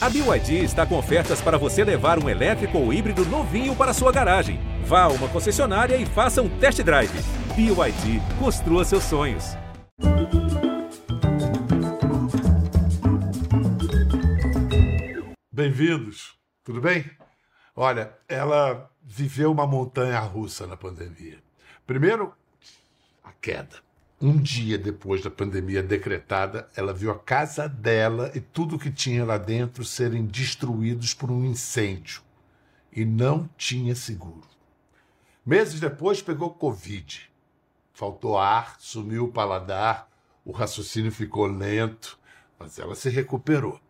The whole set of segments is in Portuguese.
A BYD está com ofertas para você levar um elétrico ou híbrido novinho para sua garagem. Vá a uma concessionária e faça um test drive. BYD, construa seus sonhos. Bem-vindos, tudo bem? Olha, ela viveu uma montanha russa na pandemia. Primeiro, a queda. Um dia depois da pandemia decretada, ela viu a casa dela e tudo que tinha lá dentro serem destruídos por um incêndio. E não tinha seguro. Meses depois, pegou Covid. Faltou ar, sumiu o paladar, o raciocínio ficou lento, mas ela se recuperou.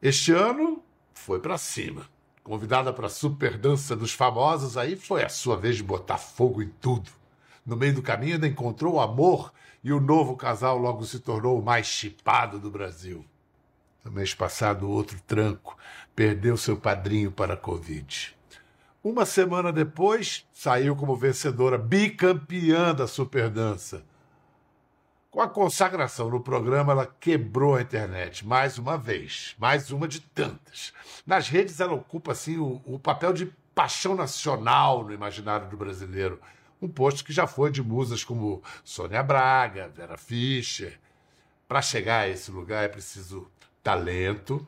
Este ano foi para cima. Convidada para a super dança dos famosos, aí foi a sua vez de botar fogo em tudo. No meio do caminho ainda encontrou o amor e o novo casal logo se tornou o mais chipado do Brasil. No mês passado, outro tranco perdeu seu padrinho para a Covid. Uma semana depois, saiu como vencedora bicampeã da Superdança. Com a consagração no programa, ela quebrou a internet mais uma vez, mais uma de tantas. Nas redes, ela ocupa assim o, o papel de paixão nacional no imaginário do brasileiro um posto que já foi de musas como Sônia Braga, Vera Fischer. Para chegar a esse lugar é preciso talento,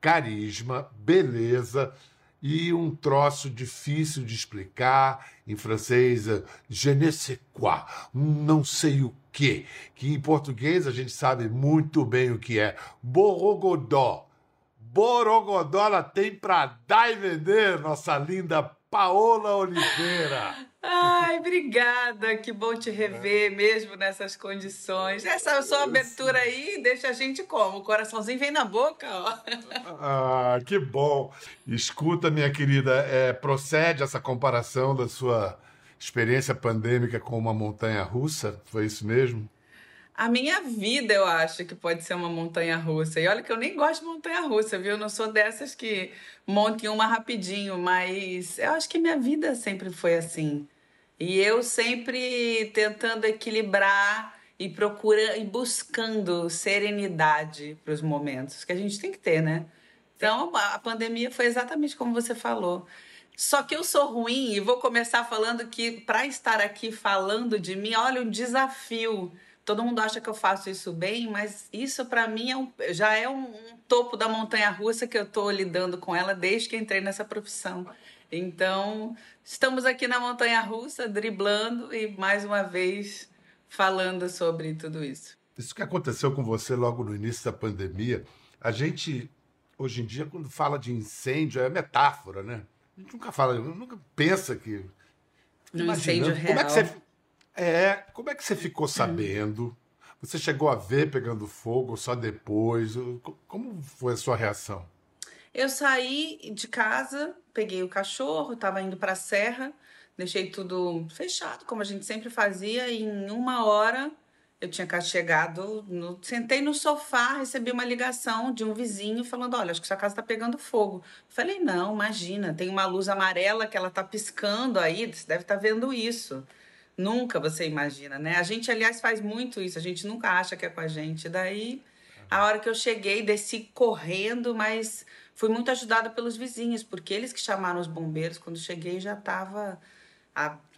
carisma, beleza e um troço difícil de explicar, em francês, je ne sais quoi, não sei o quê, que em português a gente sabe muito bem o que é, borogodó. Borogodó ela tem para dar e vender, nossa linda Paola Oliveira. Ai, obrigada. Que bom te rever mesmo nessas condições. Essa sua abertura aí deixa a gente como? O coraçãozinho vem na boca, ó. Ah, que bom. Escuta, minha querida, é, procede essa comparação da sua experiência pandêmica com uma montanha russa? Foi isso mesmo? A minha vida, eu acho que pode ser uma montanha russa. E olha que eu nem gosto de montanha russa, viu? Eu não sou dessas que montem uma rapidinho, mas eu acho que minha vida sempre foi assim. E eu sempre tentando equilibrar e procurando e buscando serenidade para os momentos que a gente tem que ter, né? Então, a pandemia foi exatamente como você falou. Só que eu sou ruim e vou começar falando que para estar aqui falando de mim, olha, um desafio. Todo mundo acha que eu faço isso bem, mas isso para mim é um, já é um, um, topo da montanha russa que eu estou lidando com ela desde que entrei nessa profissão. Então, estamos aqui na Montanha Russa, driblando e mais uma vez falando sobre tudo isso. Isso que aconteceu com você logo no início da pandemia, a gente, hoje em dia, quando fala de incêndio, é metáfora, né? A gente nunca fala, nunca pensa que. No incêndio real. Como é que você. É, como é que você ficou sabendo? Você chegou a ver pegando fogo só depois? Como foi a sua reação? Eu saí de casa, peguei o cachorro, estava indo para a serra, deixei tudo fechado, como a gente sempre fazia, e em uma hora eu tinha chegado, no, sentei no sofá, recebi uma ligação de um vizinho falando: Olha, acho que sua casa está pegando fogo. Falei: Não, imagina, tem uma luz amarela que ela está piscando aí, você deve estar tá vendo isso. Nunca você imagina, né? A gente, aliás, faz muito isso, a gente nunca acha que é com a gente. Daí, a hora que eu cheguei, desci correndo, mas Fui muito ajudada pelos vizinhos, porque eles que chamaram os bombeiros. Quando cheguei já estava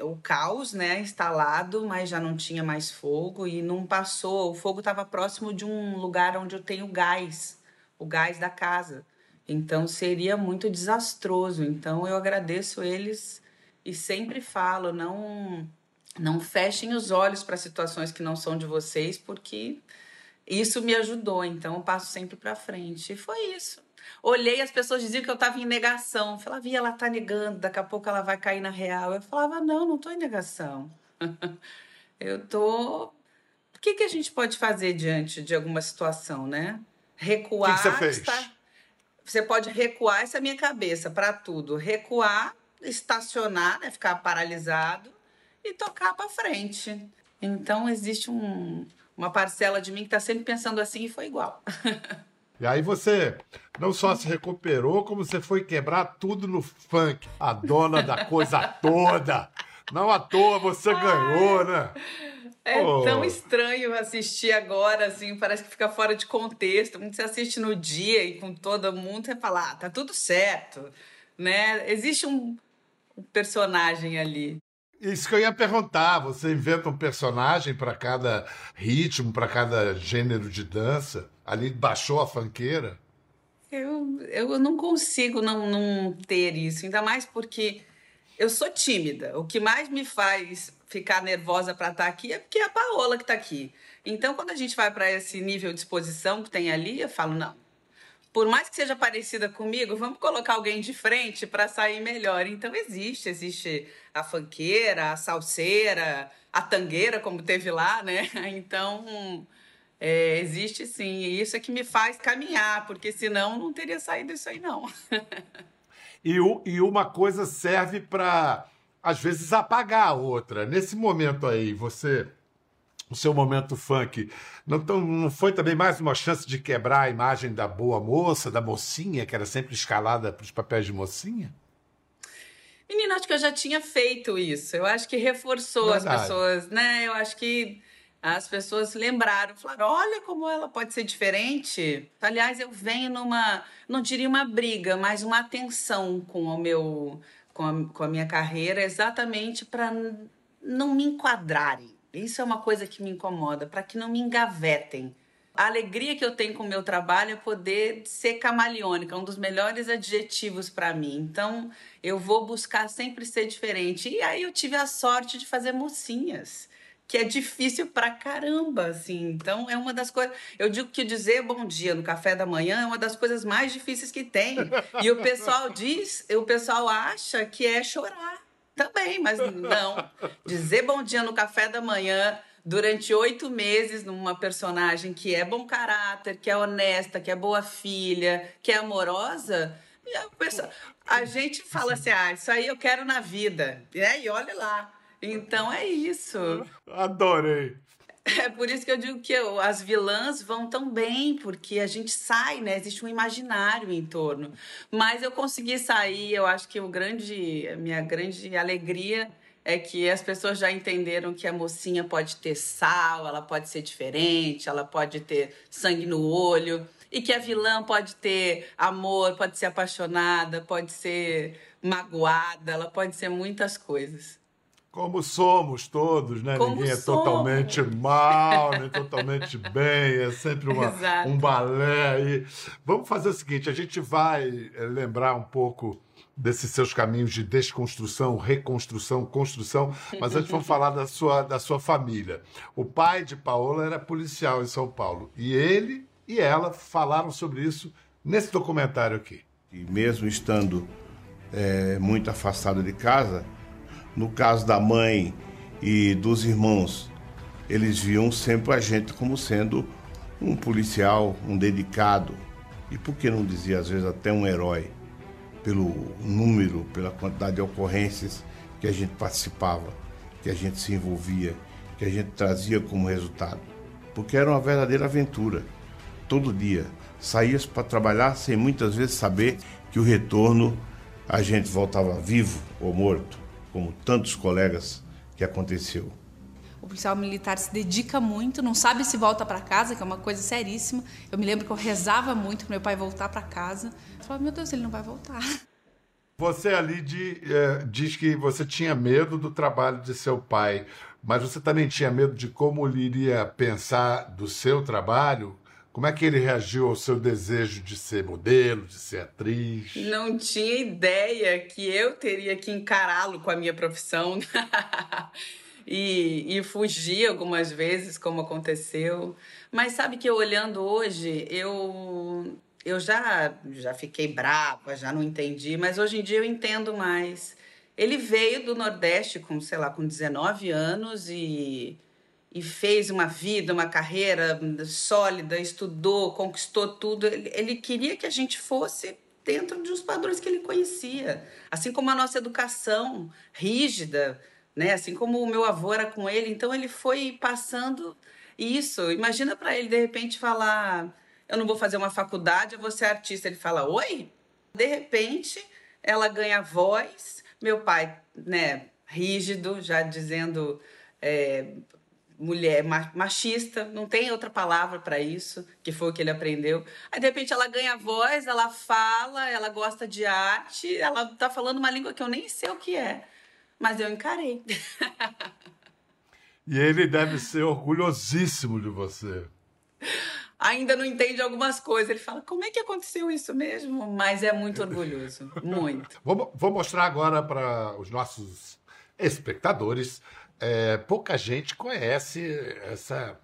o caos, né, instalado, mas já não tinha mais fogo e não passou. O fogo estava próximo de um lugar onde eu tenho gás, o gás da casa. Então seria muito desastroso. Então eu agradeço eles e sempre falo, não não fechem os olhos para situações que não são de vocês, porque isso me ajudou. Então eu passo sempre para frente. E foi isso. Olhei, as pessoas diziam que eu estava em negação. Eu falava, ela está negando, daqui a pouco ela vai cair na real. Eu falava, não, não estou em negação. eu tô. O que, que a gente pode fazer diante de alguma situação, né? Recuar. O que, que você fez? Está... Você pode recuar, essa é a minha cabeça, para tudo. Recuar, estacionar, né? ficar paralisado e tocar para frente. Então, existe um, uma parcela de mim que está sempre pensando assim e foi igual. E aí você não só se recuperou, como você foi quebrar tudo no funk. A dona da coisa toda. Não à toa você ganhou, né? É oh. tão estranho assistir agora, assim, parece que fica fora de contexto. Quando você assiste no dia e com todo mundo, você fala, ah, tá tudo certo, né? Existe um personagem ali. Isso que eu ia perguntar, você inventa um personagem para cada ritmo, para cada gênero de dança? Ali baixou a fanqueira? Eu, eu não consigo não, não ter isso, ainda mais porque eu sou tímida. O que mais me faz ficar nervosa para estar tá aqui é porque é a Paola que está aqui. Então, quando a gente vai para esse nível de exposição que tem ali, eu falo, não, por mais que seja parecida comigo, vamos colocar alguém de frente para sair melhor. Então existe, existe a fanqueira, a salseira, a tangueira, como teve lá, né? Então é, existe sim, e isso é que me faz caminhar, porque senão não teria saído isso aí, não. e, e uma coisa serve para, às vezes, apagar a outra. Nesse momento aí, você o seu momento funk, não, tão, não foi também mais uma chance de quebrar a imagem da boa moça, da mocinha, que era sempre escalada para os papéis de mocinha? Menina, acho que eu já tinha feito isso. Eu acho que reforçou Verdade. as pessoas, né? Eu acho que as pessoas lembraram, falaram: olha como ela pode ser diferente. Aliás, eu venho numa, não diria uma briga, mas uma atenção com o meu, com a, com a minha carreira, exatamente para não me enquadrarem isso é uma coisa que me incomoda, para que não me engavetem. A alegria que eu tenho com o meu trabalho é poder ser camaleônica, um dos melhores adjetivos para mim. Então, eu vou buscar sempre ser diferente. E aí eu tive a sorte de fazer mocinhas que é difícil pra caramba, assim. Então, é uma das coisas. Eu digo que dizer bom dia no café da manhã é uma das coisas mais difíceis que tem. E o pessoal diz, o pessoal acha que é chorar. Também, mas não. Dizer bom dia no café da manhã durante oito meses numa personagem que é bom caráter, que é honesta, que é boa filha, que é amorosa. A, pessoa, a gente fala assim: ah, isso aí eu quero na vida. Né? E olha lá. Então é isso. Adorei. É por isso que eu digo que eu, as vilãs vão tão bem, porque a gente sai, né? Existe um imaginário em torno. Mas eu consegui sair, eu acho que o grande, a minha grande alegria é que as pessoas já entenderam que a mocinha pode ter sal, ela pode ser diferente, ela pode ter sangue no olho, e que a vilã pode ter amor, pode ser apaixonada, pode ser magoada, ela pode ser muitas coisas. Como somos todos, né? Como Ninguém é somos. totalmente mal, nem totalmente bem, é sempre uma, um balé. aí. vamos fazer o seguinte: a gente vai eh, lembrar um pouco desses seus caminhos de desconstrução, reconstrução, construção, mas antes vamos falar da sua, da sua família. O pai de Paola era policial em São Paulo e ele e ela falaram sobre isso nesse documentário aqui. E mesmo estando é, muito afastado de casa, no caso da mãe e dos irmãos, eles viam sempre a gente como sendo um policial, um dedicado, e por que não dizer às vezes até um herói, pelo número, pela quantidade de ocorrências que a gente participava, que a gente se envolvia, que a gente trazia como resultado. Porque era uma verdadeira aventura. Todo dia saías para trabalhar sem muitas vezes saber que o retorno a gente voltava vivo ou morto como tantos colegas que aconteceu. O policial militar se dedica muito, não sabe se volta para casa, que é uma coisa seríssima. Eu me lembro que eu rezava muito para meu pai voltar para casa. Eu falava, meu Deus, ele não vai voltar. Você ali de, é, diz que você tinha medo do trabalho de seu pai, mas você também tinha medo de como ele iria pensar do seu trabalho? Como é que ele reagiu ao seu desejo de ser modelo, de ser atriz? Não tinha ideia que eu teria que encará-lo com a minha profissão. e, e fugir algumas vezes, como aconteceu. Mas sabe que eu olhando hoje, eu eu já já fiquei brava, já não entendi, mas hoje em dia eu entendo mais. Ele veio do Nordeste com, sei lá, com 19 anos e e fez uma vida, uma carreira sólida, estudou, conquistou tudo. Ele, ele, queria que a gente fosse dentro de uns padrões que ele conhecia, assim como a nossa educação rígida, né? Assim como o meu avô era com ele, então ele foi passando isso. Imagina para ele de repente falar: "Eu não vou fazer uma faculdade, eu vou ser artista". Ele fala: "Oi?". De repente, ela ganha voz. Meu pai, né, rígido, já dizendo é, mulher machista, não tem outra palavra para isso, que foi o que ele aprendeu. Aí de repente ela ganha voz, ela fala, ela gosta de arte, ela tá falando uma língua que eu nem sei o que é, mas eu encarei. e ele deve ser orgulhosíssimo de você. Ainda não entende algumas coisas. Ele fala: como é que aconteceu isso mesmo? Mas é muito orgulhoso. Muito. vou, vou mostrar agora para os nossos espectadores é, pouca gente conhece essa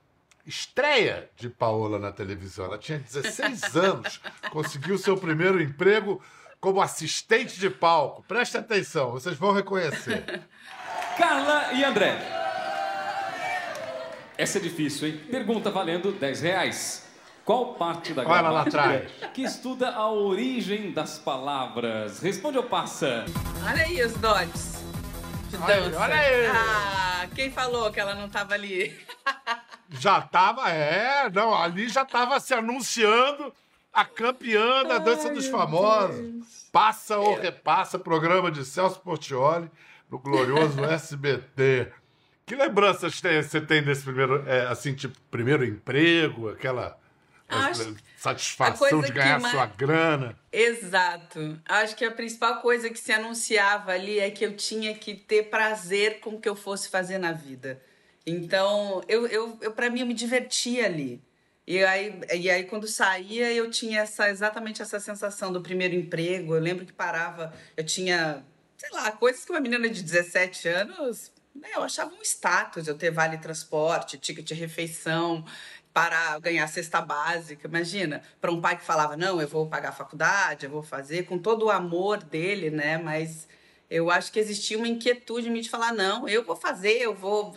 estreia de Paola na televisão. Ela tinha 16 anos, conseguiu seu primeiro emprego como assistente de palco. Preste atenção, vocês vão reconhecer. Carla e André. Essa é difícil, hein? Pergunta valendo 10 reais. Qual parte da Olha lá atrás. que estuda a origem das palavras? Responde ou passa? Olha aí os dots de dança. Olha aí. Ah, quem falou que ela não estava ali? já estava, é, não, ali já estava se anunciando a campeã da Dança Ai, dos Famosos. Deus. Passa ou repassa, programa de Celso Portioli no glorioso SBT. Que lembranças você tem desse primeiro, é, assim, tipo, primeiro emprego, aquela Acho satisfação de ganhar mais... sua grana. Exato. Acho que a principal coisa que se anunciava ali é que eu tinha que ter prazer com o que eu fosse fazer na vida. Então, eu, eu, eu para mim, eu me divertia ali. E aí, e aí, quando saía, eu tinha essa, exatamente essa sensação do primeiro emprego. Eu lembro que parava, eu tinha, sei lá, coisas que uma menina de 17 anos, né, eu achava um status eu ter vale transporte, ticket de refeição para ganhar cesta básica. Imagina, para um pai que falava: não, eu vou pagar a faculdade, eu vou fazer, com todo o amor dele, né? Mas eu acho que existia uma inquietude em mim de falar: não, eu vou fazer, eu vou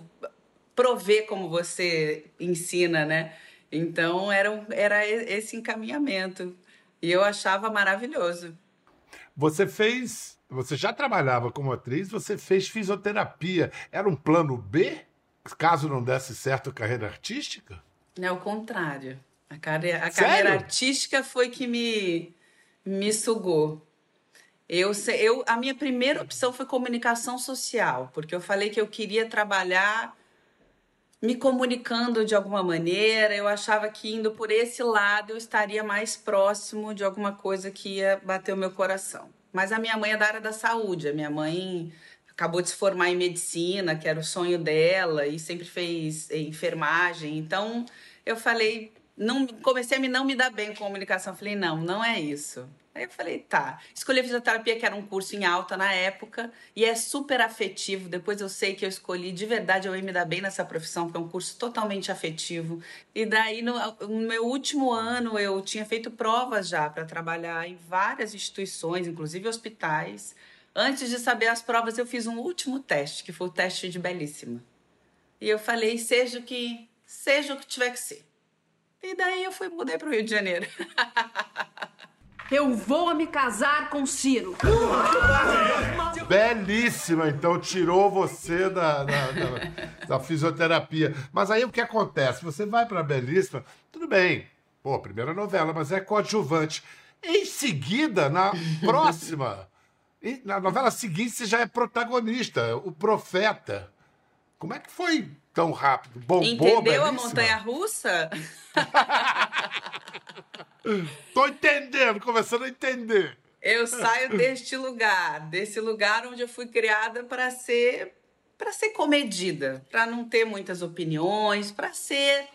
prover como você ensina, né? Então era, era esse encaminhamento. E eu achava maravilhoso. Você fez. Você já trabalhava como atriz, você fez fisioterapia. Era um plano B? Caso não desse certo a carreira artística? É o contrário. A, carreira, a carreira artística foi que me, me sugou. Eu, eu, a minha primeira opção foi comunicação social, porque eu falei que eu queria trabalhar me comunicando de alguma maneira. Eu achava que indo por esse lado eu estaria mais próximo de alguma coisa que ia bater o meu coração. Mas a minha mãe é da área da saúde. A minha mãe acabou de se formar em medicina, que era o sonho dela, e sempre fez enfermagem. Então eu falei, não comecei a me não me dar bem com comunicação. falei, não, não é isso. Aí eu falei, tá. Escolhi fisioterapia, que era um curso em alta na época, e é super afetivo. Depois eu sei que eu escolhi, de verdade, eu ia me dar bem nessa profissão, porque é um curso totalmente afetivo. E daí, no, no meu último ano, eu tinha feito provas já para trabalhar em várias instituições, inclusive hospitais. Antes de saber as provas, eu fiz um último teste, que foi o teste de Belíssima. E eu falei, seja o que seja o que tiver que ser. E daí eu fui mudei para o Rio de Janeiro. Eu vou me casar com Ciro. Belíssima, então tirou você da, da, da, da fisioterapia. Mas aí o que acontece? Você vai para Belíssima, tudo bem. Pô, primeira novela, mas é coadjuvante. Em seguida, na próxima, na novela seguinte, você já é protagonista, o profeta. Como é que foi tão rápido? Bombou, Entendeu belíssima? a montanha russa? Tô entendendo, começando a entender. Eu saio deste lugar, desse lugar onde eu fui criada para ser para ser comedida, para não ter muitas opiniões, para ser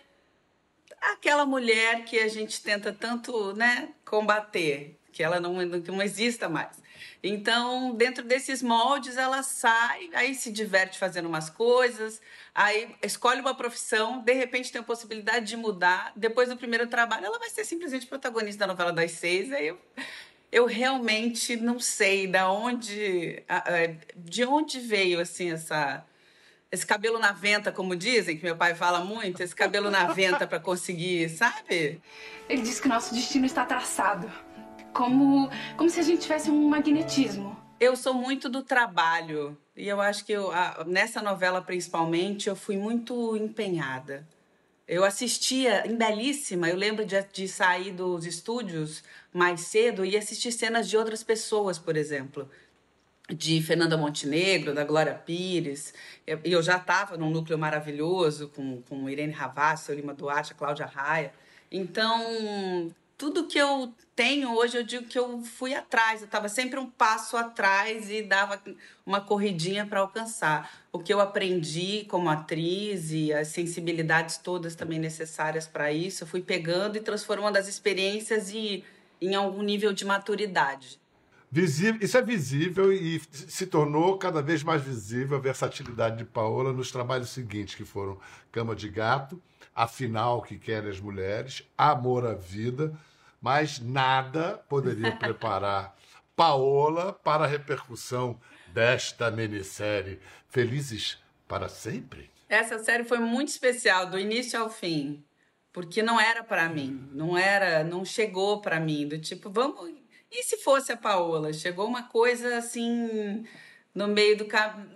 aquela mulher que a gente tenta tanto, né, combater, que ela não, não exista mais. Então, dentro desses moldes, ela sai, aí se diverte fazendo umas coisas, aí escolhe uma profissão, de repente tem a possibilidade de mudar. Depois do primeiro trabalho, ela vai ser simplesmente protagonista da novela das seis. Aí eu, eu realmente não sei da onde, de onde veio assim essa esse cabelo na venta, como dizem, que meu pai fala muito, esse cabelo na venta para conseguir, sabe? Ele diz que nosso destino está traçado como, como se a gente tivesse um magnetismo. Eu sou muito do trabalho e eu acho que eu, nessa novela principalmente eu fui muito empenhada. Eu assistia em Belíssima, eu lembro de, de sair dos estúdios mais cedo e assistir cenas de outras pessoas, por exemplo. de Fernanda Montenegro, da Glória Pires. E eu, já estava num núcleo maravilhoso com, com Irene Ravassi, Lima Duarte, Cláudia Raia. Então, tudo que eu tenho hoje, eu digo que eu fui atrás. Eu estava sempre um passo atrás e dava uma corridinha para alcançar. O que eu aprendi como atriz e as sensibilidades todas também necessárias para isso, eu fui pegando e transformando as experiências e, em algum nível de maturidade. Visível, isso é visível e se tornou cada vez mais visível a versatilidade de Paola nos trabalhos seguintes, que foram Cama de Gato, Afinal que Querem as Mulheres, Amor à Vida, mas nada poderia preparar Paola para a repercussão desta minissérie Felizes para Sempre. Essa série foi muito especial, do início ao fim, porque não era para mim, não era, não chegou para mim, do tipo, vamos e se fosse a Paola? Chegou uma coisa assim no meio do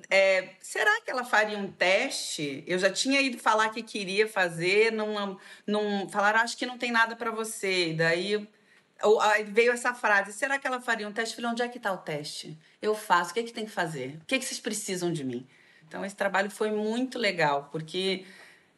é, será que ela faria um teste? Eu já tinha ido falar que queria fazer, não, não falaram, acho que não tem nada para você. E daí veio essa frase: será que ela faria um teste? Eu falei, onde é que está o teste? Eu faço, o que, é que tem que fazer? O que, é que vocês precisam de mim? Então, esse trabalho foi muito legal, porque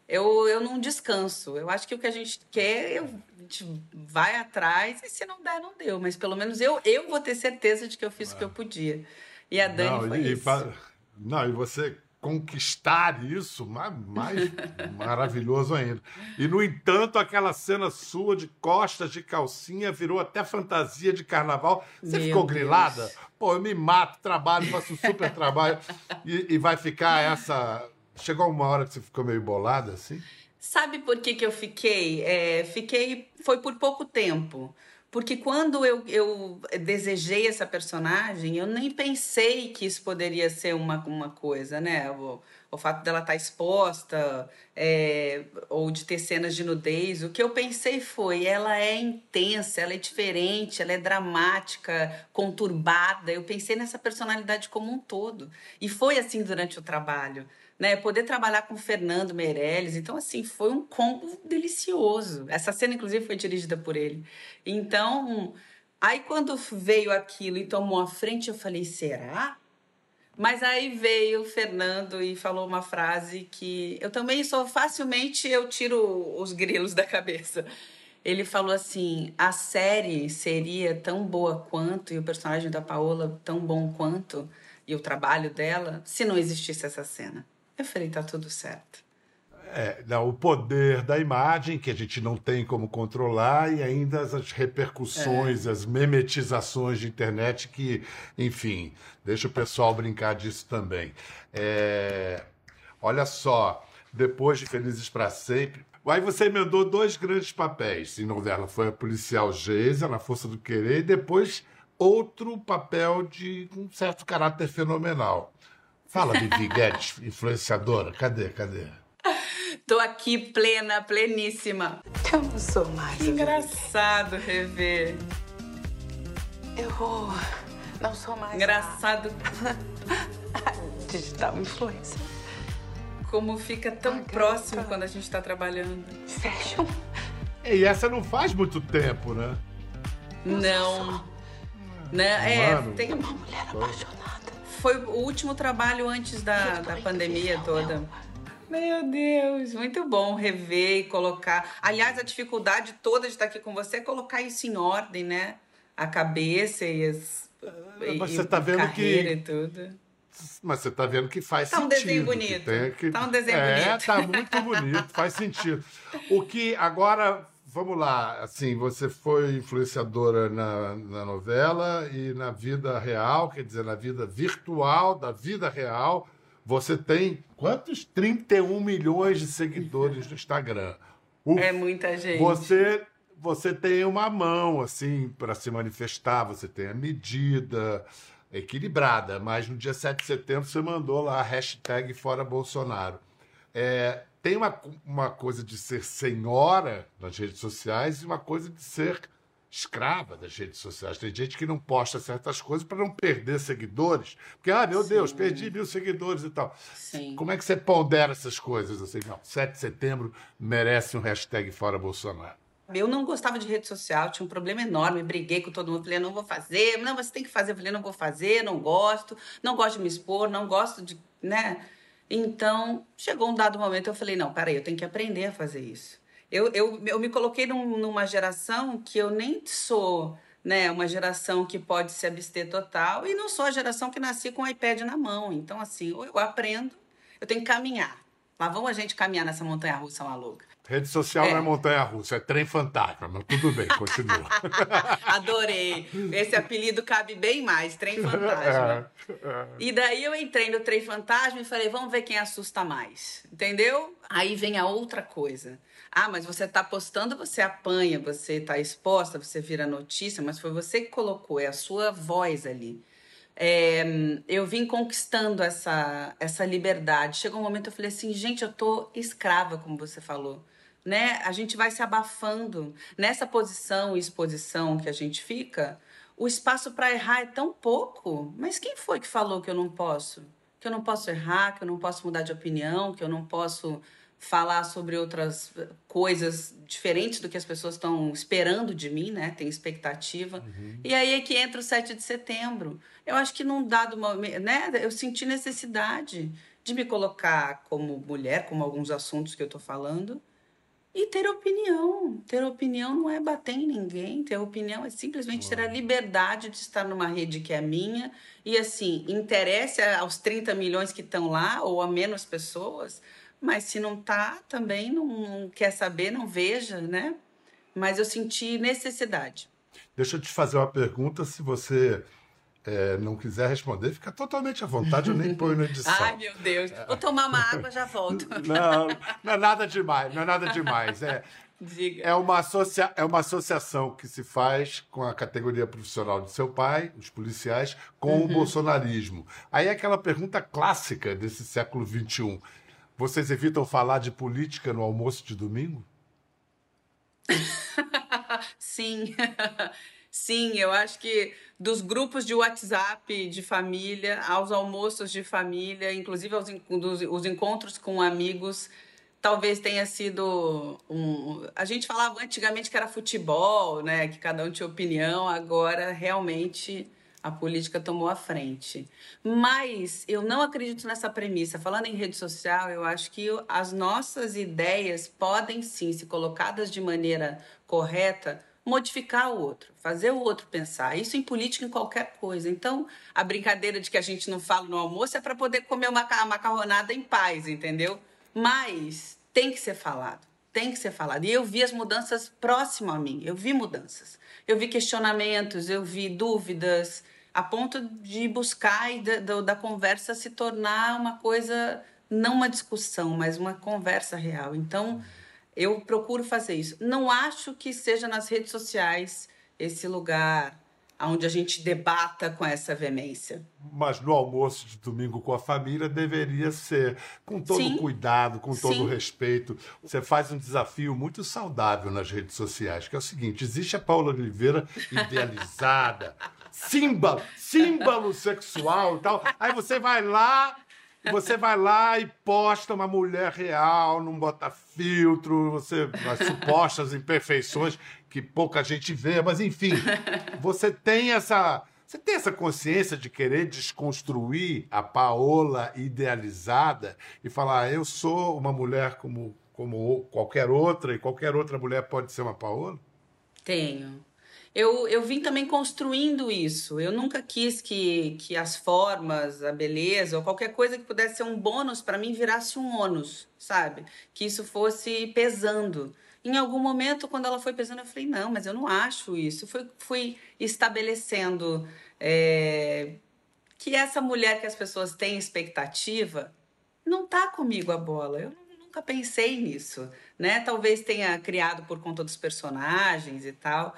eu, eu não descanso. Eu acho que o que a gente quer, eu, a gente vai atrás e se não der, não deu. Mas pelo menos eu, eu vou ter certeza de que eu fiz o que eu podia. E a Dani não, foi e, isso. Não, e você conquistar isso, mais, maravilhoso ainda. E, no entanto, aquela cena sua de costas de calcinha virou até fantasia de carnaval. Você Meu ficou Deus. grilada? Pô, eu me mato, trabalho, faço super trabalho. E, e vai ficar essa Chegou uma hora que você ficou meio bolada, assim? Sabe por que, que eu fiquei? É, fiquei. Foi por pouco tempo. Porque quando eu, eu desejei essa personagem, eu nem pensei que isso poderia ser uma, uma coisa, né? O, o fato dela estar tá exposta, é, ou de ter cenas de nudez. O que eu pensei foi: ela é intensa, ela é diferente, ela é dramática, conturbada. Eu pensei nessa personalidade como um todo. E foi assim durante o trabalho né? Poder trabalhar com Fernando Meirelles. Então, assim, foi um combo delicioso. Essa cena, inclusive, foi dirigida por ele. Então, aí quando veio aquilo e tomou a frente, eu falei, será? Mas aí veio o Fernando e falou uma frase que eu também sou facilmente eu tiro os grilos da cabeça. Ele falou assim: a série seria tão boa quanto e o personagem da Paola tão bom quanto e o trabalho dela se não existisse essa cena. Eu falei, tá tudo certo. É, não, o poder da imagem que a gente não tem como controlar e ainda as repercussões, é. as memetizações de internet que, enfim, deixa o pessoal brincar disso também. É, olha só, depois de Felizes para Sempre, aí você emendou dois grandes papéis em novela. Foi a policial Geisa, na Força do Querer, e depois outro papel de um certo caráter fenomenal. Fala, Vivi Guedes, influenciadora. Cadê, cadê? Tô aqui plena, pleníssima. Eu não sou mais. Que engraçado rever. Eu não sou mais. Engraçado. Digital influencer. Como fica tão ah, próximo quando a gente tá trabalhando. Fashion. E essa não faz muito tempo, né? Não. Né? É, tem uma mulher apaixonada foi o último trabalho antes da, da pandemia toda. Meu Deus, muito bom rever e colocar. Aliás, a dificuldade toda de estar aqui com você é colocar isso em ordem, né? A cabeça e as. Mas você tá vendo que. E tudo. Mas você tá vendo que faz tá sentido. Tá um desenho bonito. Que que... Tá um desenho é, bonito. tá muito bonito, faz sentido. O que agora vamos lá, assim, você foi influenciadora na, na novela e na vida real, quer dizer, na vida virtual, da vida real, você tem quantos? 31 milhões de seguidores no Instagram. Uf, é muita gente. Você, você tem uma mão, assim, para se manifestar, você tem a medida equilibrada, mas no dia 7 de setembro você mandou lá a hashtag Fora Bolsonaro. É, tem uma, uma coisa de ser senhora nas redes sociais e uma coisa de ser escrava das redes sociais. Tem gente que não posta certas coisas para não perder seguidores. Porque, ah, meu Sim. Deus, perdi mil seguidores e tal. Sim. Como é que você pondera essas coisas? Assim, não, 7 de setembro merece um hashtag fora Bolsonaro. Eu não gostava de rede social, tinha um problema enorme, briguei com todo mundo, falei, não vou fazer, não, você tem que fazer, eu falei, não vou fazer, não gosto, não gosto de me expor, não gosto de, né? Então, chegou um dado momento, eu falei, não, peraí, eu tenho que aprender a fazer isso. Eu, eu, eu me coloquei num, numa geração que eu nem sou né, uma geração que pode se abster total e não sou a geração que nasci com o iPad na mão. Então, assim, eu aprendo, eu tenho que caminhar. Lá vamos a gente caminhar nessa montanha russa maluca. Rede social É. não é montanha russa, é trem fantasma, mas tudo bem, continua. Adorei. Esse apelido cabe bem mais, trem fantasma. É, E daí eu entrei no trem fantasma e falei, vamos ver quem assusta mais. Entendeu? Aí vem a outra coisa. Ah, mas você tá postando, você apanha, você tá exposta, você vira notícia, mas foi você que colocou, é a sua voz ali. É, eu vim conquistando essa, essa liberdade. Chegou um momento que eu falei assim, gente, eu tô escrava, como você falou. Né? A gente vai se abafando. Nessa posição e exposição que a gente fica, o espaço para errar é tão pouco. Mas quem foi que falou que eu não posso? Que eu não posso errar, que eu não posso mudar de opinião, que eu não posso falar sobre outras coisas diferentes do que as pessoas estão esperando de mim, né? Tem expectativa. E aí é que entra o 7 de setembro. Eu acho que num dado momento, né? Eu senti necessidade de me colocar como mulher, como alguns assuntos que eu tô falando, e ter opinião. Ter opinião não é bater em ninguém. Ter opinião é simplesmente ter a liberdade de estar numa rede que é minha. E assim, interesse aos 30 milhões que estão lá, ou a menos pessoas. Mas se não tá, também não, não quer saber, não veja, né? Mas eu senti necessidade. Deixa eu te fazer uma pergunta, se você é, não quiser responder, fica totalmente à vontade, eu nem ponho na edição. Ai, meu Deus. Vou tomar uma água, já volto. Não, não é nada demais, não é nada demais. É, Diga. é, uma associa, é uma associação que se faz com a categoria profissional de seu pai, os policiais, com o bolsonarismo. Aí é aquela pergunta clássica desse século XXI. Vocês evitam falar de política no almoço de domingo? Sim, sim, eu acho que dos grupos de WhatsApp de família, aos almoços de família, inclusive aos dos- os encontros com amigos, talvez tenha sido um. A gente falava antigamente que era futebol, né? Que cada um tinha opinião, agora realmente a política tomou a frente. Mas eu não acredito nessa premissa. Falando em rede social, eu acho que as nossas ideias podem sim, se colocadas de maneira correta, modificar o outro, fazer o outro pensar. Isso em política, em qualquer coisa. Então, a brincadeira de que a gente não fala no almoço é para poder comer uma ca- macarronada em paz, entendeu? Mas tem que ser falado. Tem que ser falado. E eu vi as mudanças próximo a mim. Eu vi mudanças. Eu vi questionamentos, eu vi dúvidas, a ponto de buscar e da, da- da conversa se tornar uma coisa, não uma discussão, mas uma conversa real. Então, eu procuro fazer isso. Não acho que seja nas redes sociais esse lugar onde a gente debata com essa veemência. Mas no almoço de domingo com a família deveria ser com todo Sim. cuidado, com todo Sim. respeito. Você faz um desafio muito saudável nas redes sociais, que é o seguinte: existe a Paula Oliveira idealizada, símbolo, símbolo sexual e tal. Aí você vai lá, você vai lá e posta uma mulher real, não bota filtro, você as supostas imperfeições que pouca gente vê, mas enfim, você tem essa você tem essa consciência de querer desconstruir a Paola idealizada e falar, "Ah, eu sou uma mulher como, como qualquer outra e qualquer outra mulher pode ser uma Paola? Tenho. Eu, eu vim também construindo isso. Eu nunca quis que, que as formas, a beleza ou qualquer coisa que pudesse ser um bônus para mim virasse um ônus, sabe? Que isso fosse pesando. Em algum momento, quando ela foi pesando, eu falei: não, mas eu não acho isso. Fui, fui estabelecendo é, que essa mulher que as pessoas têm expectativa não tá comigo a bola. Eu nunca pensei nisso, né? Talvez tenha criado por conta dos personagens e tal.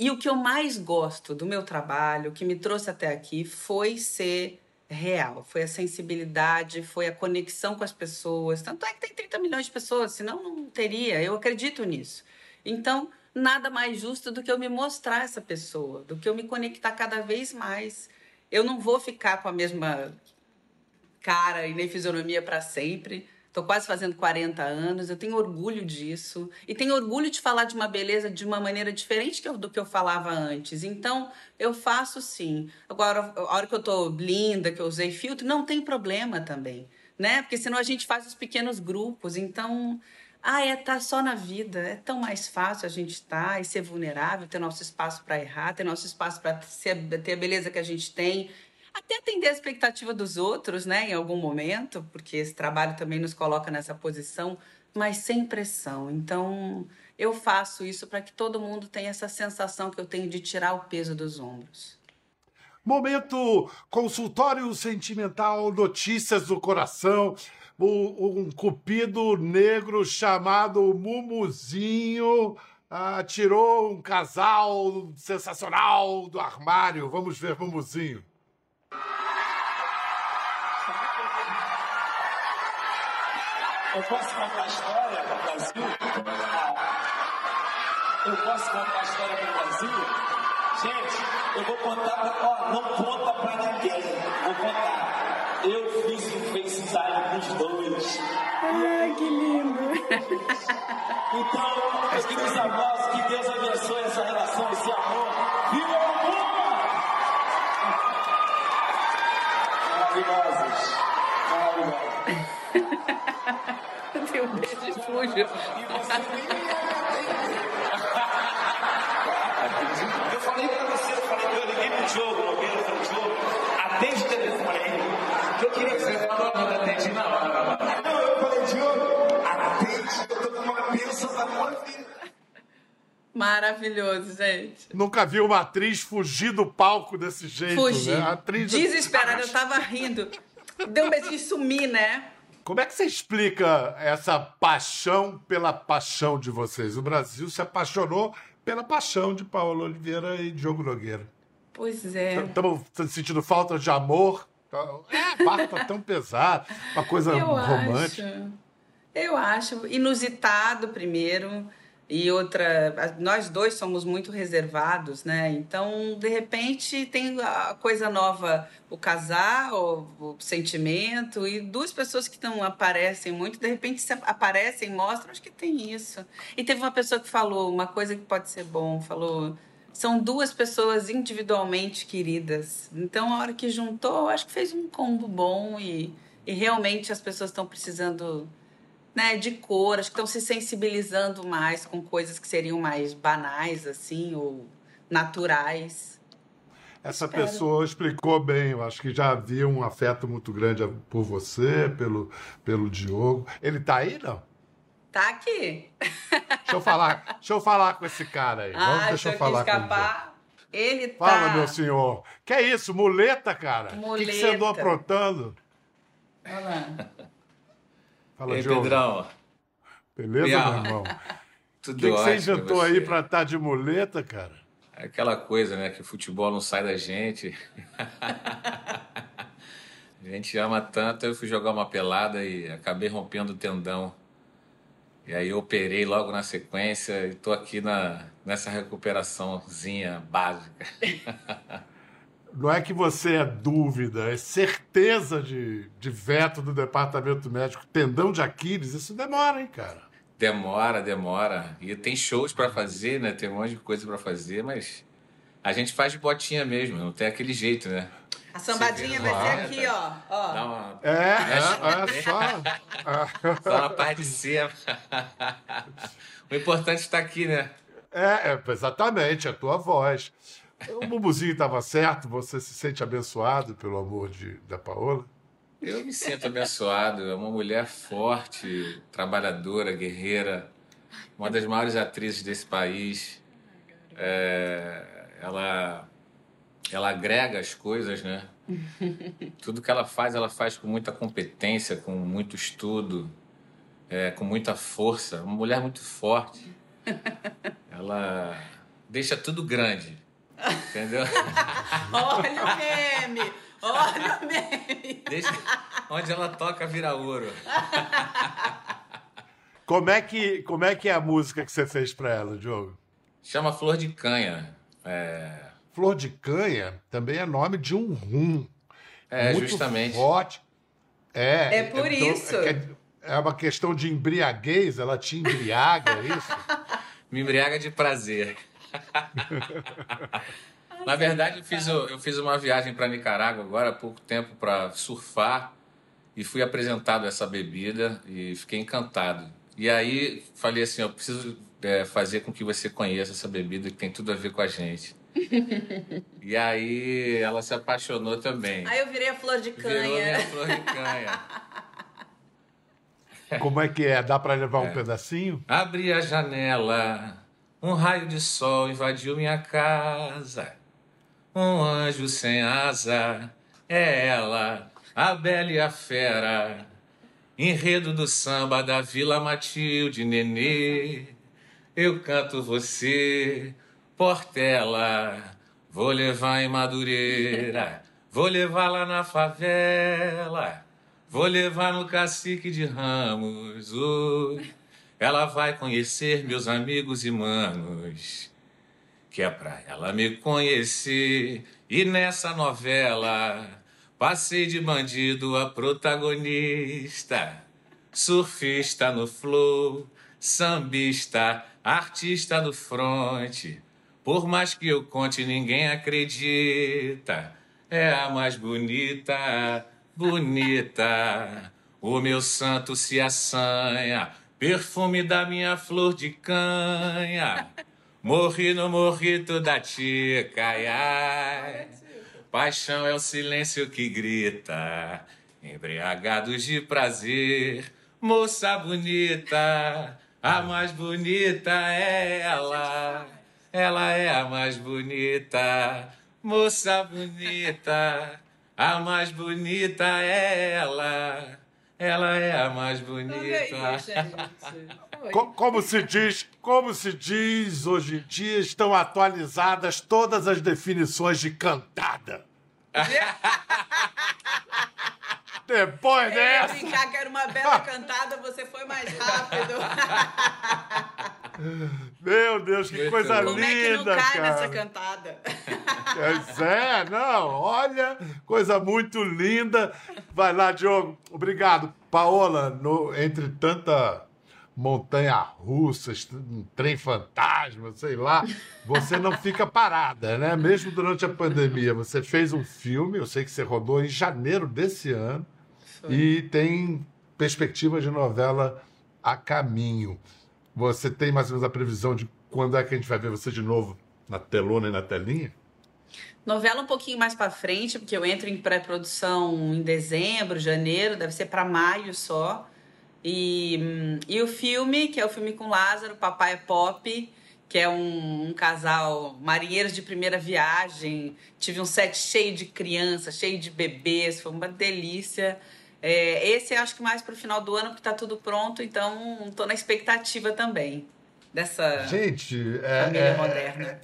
E o que eu mais gosto do meu trabalho, que me trouxe até aqui, foi ser real, foi a sensibilidade, foi a conexão com as pessoas. Tanto é que tem 30 milhões de pessoas, senão não teria. Eu acredito nisso. Então, nada mais justo do que eu me mostrar essa pessoa, do que eu me conectar cada vez mais. Eu não vou ficar com a mesma cara e nem fisionomia para sempre. Tô quase fazendo 40 anos, eu tenho orgulho disso. E tenho orgulho de falar de uma beleza de uma maneira diferente do que eu falava antes. Então, eu faço sim. Agora, a hora que eu tô linda, que eu usei filtro, não tem problema também, né? Porque senão a gente faz os pequenos grupos. Então, ah, é tá só na vida. É tão mais fácil a gente estar e ser vulnerável, ter nosso espaço para errar, ter nosso espaço para ter a beleza que a gente tem. Até atender a expectativa dos outros, né, em algum momento, porque esse trabalho também nos coloca nessa posição, mas sem pressão. Então, eu faço isso para que todo mundo tenha essa sensação que eu tenho de tirar o peso dos ombros. Momento consultório sentimental, notícias do coração. Um cupido negro chamado Mumuzinho ah, tirou um casal sensacional do armário. Vamos ver Mumuzinho. Eu posso contar a história do Brasil? Eu posso contar a história do Brasil? Gente, eu vou contar. Ó, não conta pra ninguém. Vou contar. Eu fiz um FaceTime com os dois. Ai, que lindo! Então, meus queridos avós, que Deus abençoe essa relação, esse amor. Viva o amor! Tem um beijo de fujo. Eu falei pra você, eu falei, eu liguei pro Nogueira, eu falei, Diogo, atende o telefone aí. Que eu queria que você falou, mas atendi na hora. Não, eu falei, Diogo, atende, eu tô com uma bênção da minha vida. Maravilhoso, gente. Nunca vi uma atriz fugir do palco desse jeito, Fugi. né? Atriz... Desesperada, eu tava rindo. Deu um beijo de sumir, né? Como é que você explica essa paixão pela paixão de vocês? O Brasil se apaixonou pela paixão de Paulo Oliveira e Diogo Nogueira. Pois é. Estamos sentindo falta de amor. É, barco tá tão pesado. Uma coisa Eu romântica. acho. Eu acho inusitado primeiro e outra, nós dois somos muito reservados, né? Então, de repente, tem a coisa nova, o casar, o, o sentimento e duas pessoas que não aparecem muito, de repente aparecem, mostram, acho que tem isso. E teve uma pessoa que falou uma coisa que pode ser bom, falou são duas pessoas individualmente queridas. Então, a hora que juntou, acho que fez um combo bom e, e realmente as pessoas estão precisando né, de cor, acho que estão se sensibilizando mais com coisas que seriam mais banais, assim, ou naturais. Essa Espero. pessoa explicou bem. Eu acho que já havia um afeto muito grande por você, pelo, pelo Diogo. Ele tá aí, não? Tá aqui. Deixa eu falar, deixa eu falar com esse cara aí. Vamos, ah, deixa eu eu falar quis com ele. escapar. Ele tá. Fala, meu senhor. Que é isso? Muleta, cara? O que, que você andou Muleta. aprontando? Olha lá. Fala, Ei, Diogo. Pedrão. Beleza, Bial. meu irmão? O Tudo que, que você inventou aí pra estar de muleta, cara? É Aquela coisa, né? Que o futebol não sai da gente. A gente ama tanto, eu fui jogar uma pelada e acabei rompendo o tendão. E aí eu operei logo na sequência e tô aqui na, nessa recuperaçãozinha básica. Não é que você é dúvida, é certeza de, de veto do departamento médico. Tendão de Aquiles, isso demora, hein, cara? Demora, demora. E tem shows pra fazer, né? Tem um monte de coisa pra fazer, mas a gente faz de botinha mesmo, não tem aquele jeito, né? A sambadinha vai ser aqui, ó. ó. Dá uma... É, é, é só. Só na parte de cima. o importante está aqui, né? É, é, exatamente, a tua voz. O Bubuzinho estava certo, você se sente abençoado pelo amor de, da Paola? Eu me sinto abençoado. É uma mulher forte, trabalhadora, guerreira, uma das maiores atrizes desse país. É, ela, ela agrega as coisas, né? Tudo que ela faz, ela faz com muita competência, com muito estudo, é, com muita força. Uma mulher muito forte. Ela deixa tudo grande, entendeu? Olha o meme! Olha o meme! Deixa, onde ela toca vira ouro. Como é que, como é, que é a música que você fez para ela, Diogo? Chama Flor de Canha. É, Flor de Canha também é nome de um rum. É, muito justamente. Forte. É, É por então, isso. é que- é uma questão de embriaguez, ela te embriaga, é isso? Me embriaga de prazer. Na verdade, eu fiz, eu fiz uma viagem para Nicarágua agora há pouco tempo para surfar e fui apresentado essa bebida e fiquei encantado. E aí falei assim, eu preciso é, fazer com que você conheça essa bebida que tem tudo a ver com a gente. E aí ela se apaixonou também. Aí eu virei a flor de canha. Virou minha flor de canha. Como é que é? Dá para levar um pedacinho? Abri a janela, um raio de sol invadiu minha casa. Um anjo sem asa, é ela, a bela e a fera. Enredo do samba da Vila Matilde, nenê. Eu canto você, Portela. Vou levar em Madureira, vou levar lá na favela. Vou levar no cacique de Ramos. Oi. Ela vai conhecer meus amigos e manos. Que é pra ela me conhecer. E nessa novela, passei de bandido a protagonista. Surfista no flow, sambista, artista do fronte. Por mais que eu conte, ninguém acredita. É a mais bonita bonita. O meu santo se assanha, perfume da minha flor de canha. Morri no morrito da tica, ai, ai. Paixão é o silêncio que grita, embriagados de prazer. Moça bonita, a mais bonita é ela. Ela é a mais bonita, moça bonita. A mais bonita é ela. Ela é a mais bonita. Co- Como se diz, como se diz hoje em dia, estão atualizadas todas as definições de cantada. Depois Eu dessa, brincar que era uma bela cantada, você foi mais rápido. meu Deus, que Muito coisa bom. Como é que não linda, cai cara. nessa cantada? Pois é, não, olha, coisa muito linda. Vai lá, Diogo, obrigado. Paola, no- entre tanta montanha russa, um trem fantasma, sei lá, você não fica parada, né? Mesmo durante a pandemia, você fez um filme, eu sei que você rodou em janeiro desse ano, e tem perspectiva de novela a caminho. Você tem mais ou menos a previsão de quando é que a gente vai ver você de novo na telona e na telinha? Novela um pouquinho mais pra frente, porque eu entro em pré-produção em dezembro, janeiro, deve ser pra maio só. E, e o filme, que é o filme com Lázaro, Papai é Pop, que é um, um casal marinheiros de primeira viagem. Tive um set cheio de crianças, cheio de bebês, foi uma delícia. É, esse eu acho que mais pro final do ano, porque tá tudo pronto, então tô na expectativa também dessa Gente, é, família é, moderna.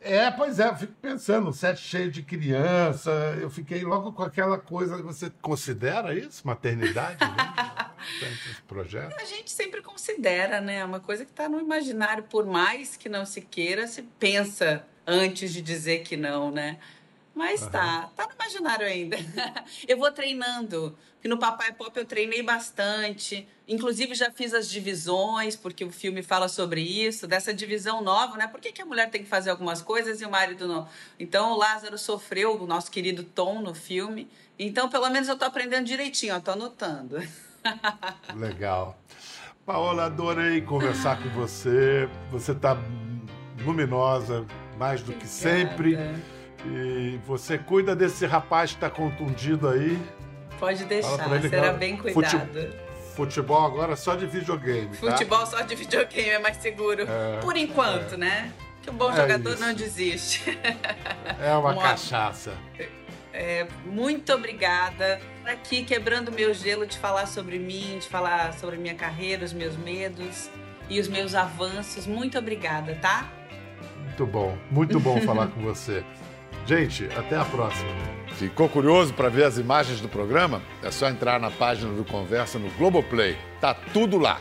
é, pois é, eu fico pensando, um set cheio de criança, eu fiquei logo com aquela coisa, você considera isso maternidade? Né? Esse projeto? A gente sempre considera, né? É Uma coisa que está no imaginário, por mais que não se queira, se pensa antes de dizer que não, né? Mas tá, tá no imaginário ainda. Eu vou treinando. Porque no Papai Pop eu treinei bastante. Inclusive já fiz as divisões, porque o filme fala sobre isso, dessa divisão nova, né? Por que, que a mulher tem que fazer algumas coisas e o marido não? Então o Lázaro sofreu, o nosso querido Tom, no filme. Então, pelo menos eu tô aprendendo direitinho, ó, tô anotando. Legal. Paola, adorei conversar com você. Você está luminosa, mais do que sempre. E você cuida desse rapaz que está contundido aí. Pode deixar, ele será bem cuidado. Futebol agora só de videogame, tá? Futebol só de videogame é mais seguro. É, Por enquanto, né? Que o bom É jogador isso. não desiste. É uma Um cachaça. É, muito obrigada. Aqui quebrando meu gelo de falar sobre mim, de falar sobre minha carreira, os meus medos e os meus avanços. Muito obrigada, tá? Muito bom, muito bom falar com você. Gente, até a próxima. Ficou curioso para ver as imagens do programa? É só entrar na página do Conversa no Globoplay. Tá tudo lá.